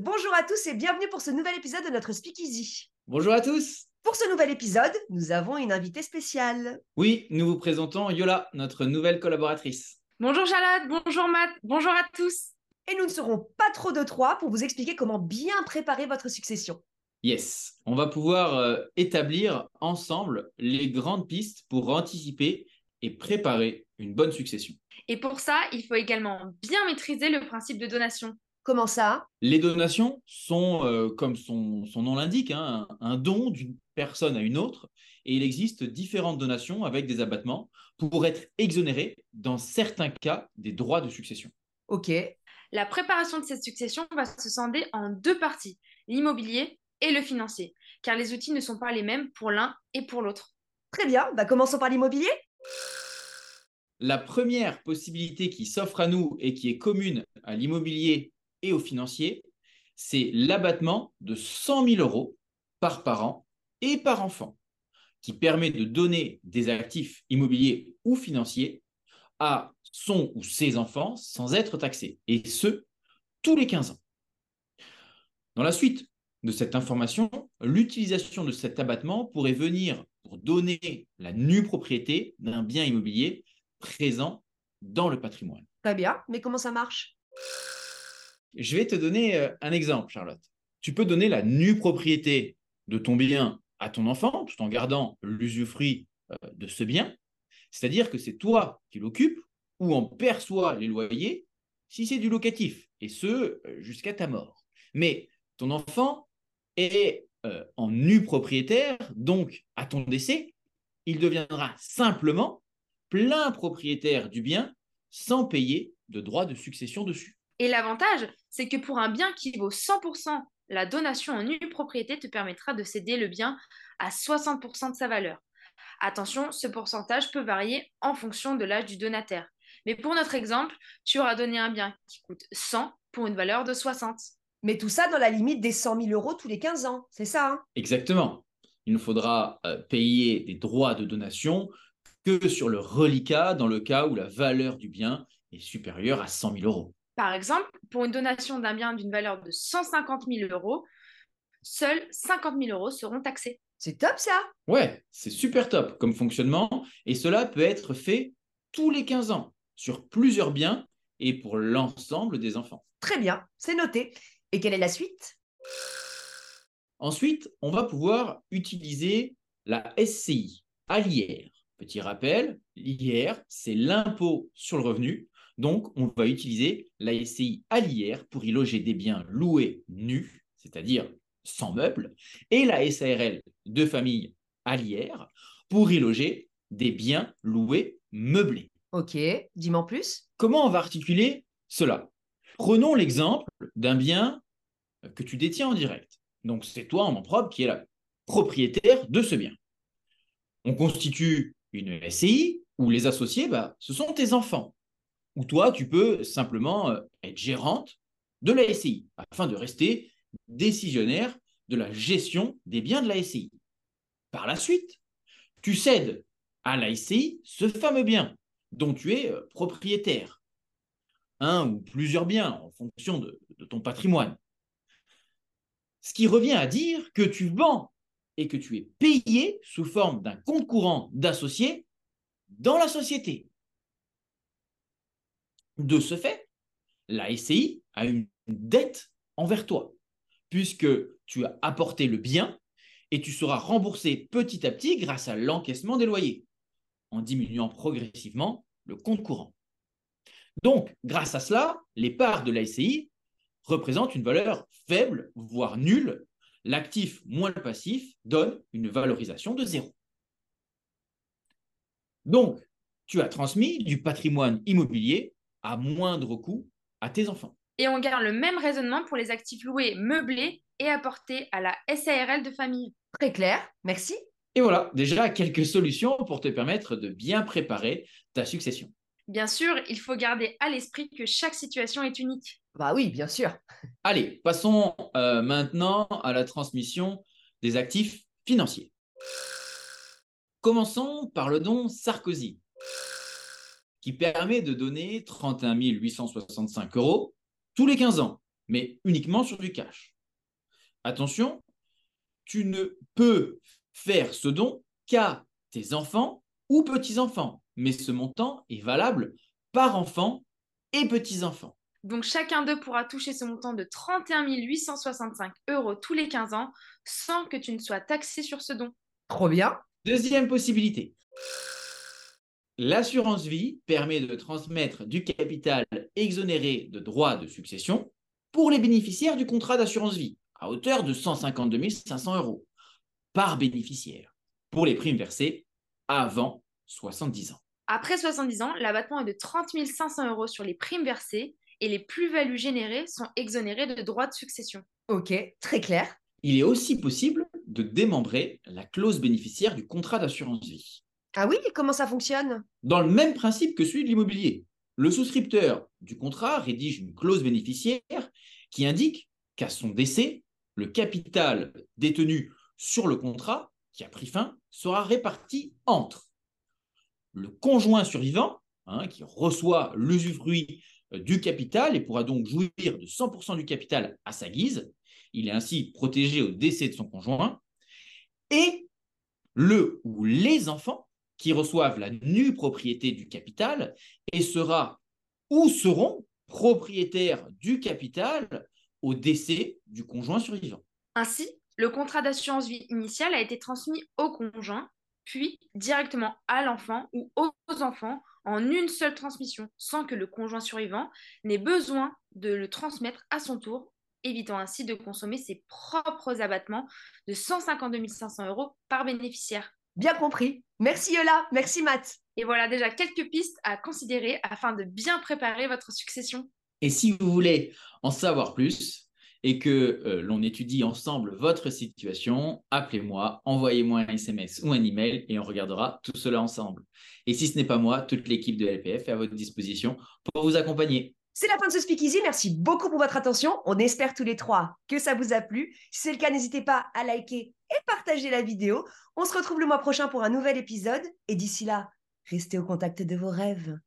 Bonjour à tous et bienvenue pour ce nouvel épisode de notre Speakeasy. Bonjour à tous. Pour ce nouvel épisode, nous avons une invitée spéciale. Oui, nous vous présentons Yola, notre nouvelle collaboratrice. Bonjour Charlotte, bonjour Matt, bonjour à tous. Et nous ne serons pas trop de trois pour vous expliquer comment bien préparer votre succession. Yes, on va pouvoir euh, établir ensemble les grandes pistes pour anticiper et préparer une bonne succession. Et pour ça, il faut également bien maîtriser le principe de donation. Comment ça? Les donations sont, euh, comme son, son nom l'indique, hein, un, un don d'une personne à une autre, et il existe différentes donations avec des abattements pour être exonéré, dans certains cas, des droits de succession. Ok. La préparation de cette succession va se scinder en deux parties, l'immobilier et le financier, car les outils ne sont pas les mêmes pour l'un et pour l'autre. Très bien, bah commençons par l'immobilier. La première possibilité qui s'offre à nous et qui est commune à l'immobilier et au financier, c'est l'abattement de 100 000 euros par parent et par enfant, qui permet de donner des actifs immobiliers ou financiers à son ou ses enfants sans être taxés, et ce, tous les 15 ans. Dans la suite de cette information, l'utilisation de cet abattement pourrait venir pour donner la nue propriété d'un bien immobilier présent dans le patrimoine. Très bien, mais comment ça marche? Je vais te donner euh, un exemple, Charlotte. Tu peux donner la nue propriété de ton bien à ton enfant tout en gardant l'usufruit euh, de ce bien. C'est-à-dire que c'est toi qui l'occupes ou en perçois les loyers si c'est du locatif, et ce, euh, jusqu'à ta mort. Mais ton enfant est en nu propriétaire, donc à ton décès, il deviendra simplement plein propriétaire du bien sans payer de droits de succession dessus. Et l'avantage, c'est que pour un bien qui vaut 100%, la donation en nue propriété te permettra de céder le bien à 60% de sa valeur. Attention, ce pourcentage peut varier en fonction de l'âge du donataire. Mais pour notre exemple, tu auras donné un bien qui coûte 100 pour une valeur de 60. Mais tout ça dans la limite des 100 000 euros tous les 15 ans, c'est ça hein? Exactement. Il nous faudra euh, payer des droits de donation que sur le reliquat dans le cas où la valeur du bien est supérieure à 100 000 euros. Par exemple, pour une donation d'un bien d'une valeur de 150 000 euros, seuls 50 000 euros seront taxés. C'est top ça Ouais, c'est super top comme fonctionnement et cela peut être fait tous les 15 ans sur plusieurs biens et pour l'ensemble des enfants. Très bien, c'est noté. Et quelle est la suite? Ensuite, on va pouvoir utiliser la SCI à l'IR. Petit rappel, l'IR, c'est l'impôt sur le revenu. Donc, on va utiliser la SCI à l'IR pour y loger des biens loués nus, c'est-à-dire sans meubles, et la SARL de famille à l'IR pour y loger des biens loués meublés. Ok, dis-moi en plus. Comment on va articuler cela? Prenons l'exemple d'un bien que tu détiens en direct. Donc, c'est toi en nom propre qui est la propriétaire de ce bien. On constitue une SCI où les associés, bah, ce sont tes enfants. Ou toi, tu peux simplement euh, être gérante de la SCI afin de rester décisionnaire de la gestion des biens de la SCI. Par la suite, tu cèdes à la SCI ce fameux bien dont tu es euh, propriétaire. Un ou plusieurs biens en fonction de, ton patrimoine. Ce qui revient à dire que tu vends et que tu es payé sous forme d'un compte courant d'associé dans la société. De ce fait, la SCI a une dette envers toi, puisque tu as apporté le bien et tu seras remboursé petit à petit grâce à l'encaissement des loyers, en diminuant progressivement le compte courant. Donc, grâce à cela, les parts de la SCI représentent une valeur faible, voire nulle. L'actif moins le passif donne une valorisation de zéro. Donc, tu as transmis du patrimoine immobilier à moindre coût à tes enfants. Et on garde le même raisonnement pour les actifs loués meublés et apportés à la SARL de famille. Très clair, merci. Et voilà, déjà quelques solutions pour te permettre de bien préparer ta succession. Bien sûr, il faut garder à l'esprit que chaque situation est unique. Bah oui, bien sûr. Allez, passons euh, maintenant à la transmission des actifs financiers. Commençons par le don Sarkozy, qui permet de donner 31 865 euros tous les 15 ans mais uniquement sur du cash. Attention, tu ne peux faire ce don qu'à tes enfants ou petits-enfants, mais ce montant est valable par enfant et petits-enfants. Donc chacun d'eux pourra toucher ce montant de 31 865 euros tous les 15 ans sans que tu ne sois taxé sur ce don. Trop bien. Deuxième possibilité. L'assurance vie permet de transmettre du capital exonéré de droits de succession pour les bénéficiaires du contrat d'assurance vie à hauteur de 152 500 euros par bénéficiaire pour les primes versées avant 70 ans. Après 70 ans, l'abattement est de 30 500 euros sur les primes versées et les plus-values générées sont exonérées de droits de succession. Ok, très clair. Il est aussi possible de démembrer la clause bénéficiaire du contrat d'assurance vie. Ah oui, comment ça fonctionne? Dans le même principe que celui de l'immobilier. Le souscripteur du contrat rédige une clause bénéficiaire qui indique qu'à son décès, le capital détenu sur le contrat qui a pris fin sera réparti entre le conjoint survivant, hein, qui reçoit l'usufruit euh, du capital et pourra donc jouir de 100% du capital à sa guise. Il est ainsi protégé au décès de son conjoint. Et le ou les enfants qui reçoivent la nue propriété du capital et sera ou seront propriétaires du capital au décès du conjoint survivant. Ainsi, le contrat d'assurance vie initial a été transmis au conjoint, puis directement à l'enfant ou aux enfants en une seule transmission, sans que le conjoint survivant n'ait besoin de le transmettre à son tour, évitant ainsi de consommer ses propres abattements de 152 500 euros par bénéficiaire. Bien compris. Merci Yola, merci Matt. Et voilà déjà quelques pistes à considérer afin de bien préparer votre succession. Et si vous voulez en savoir plus, et que euh, l'on étudie ensemble votre situation, appelez-moi, envoyez-moi un SMS ou un email et on regardera tout cela ensemble. Et si ce n'est pas moi, toute l'équipe de LPF est à votre disposition pour vous accompagner. C'est la fin de ce Speakeasy. Merci beaucoup pour votre attention. On espère tous les trois que ça vous a plu. Si c'est le cas, n'hésitez pas à liker et partager la vidéo. On se retrouve le mois prochain pour un nouvel épisode. Et d'ici là, restez au contact de vos rêves.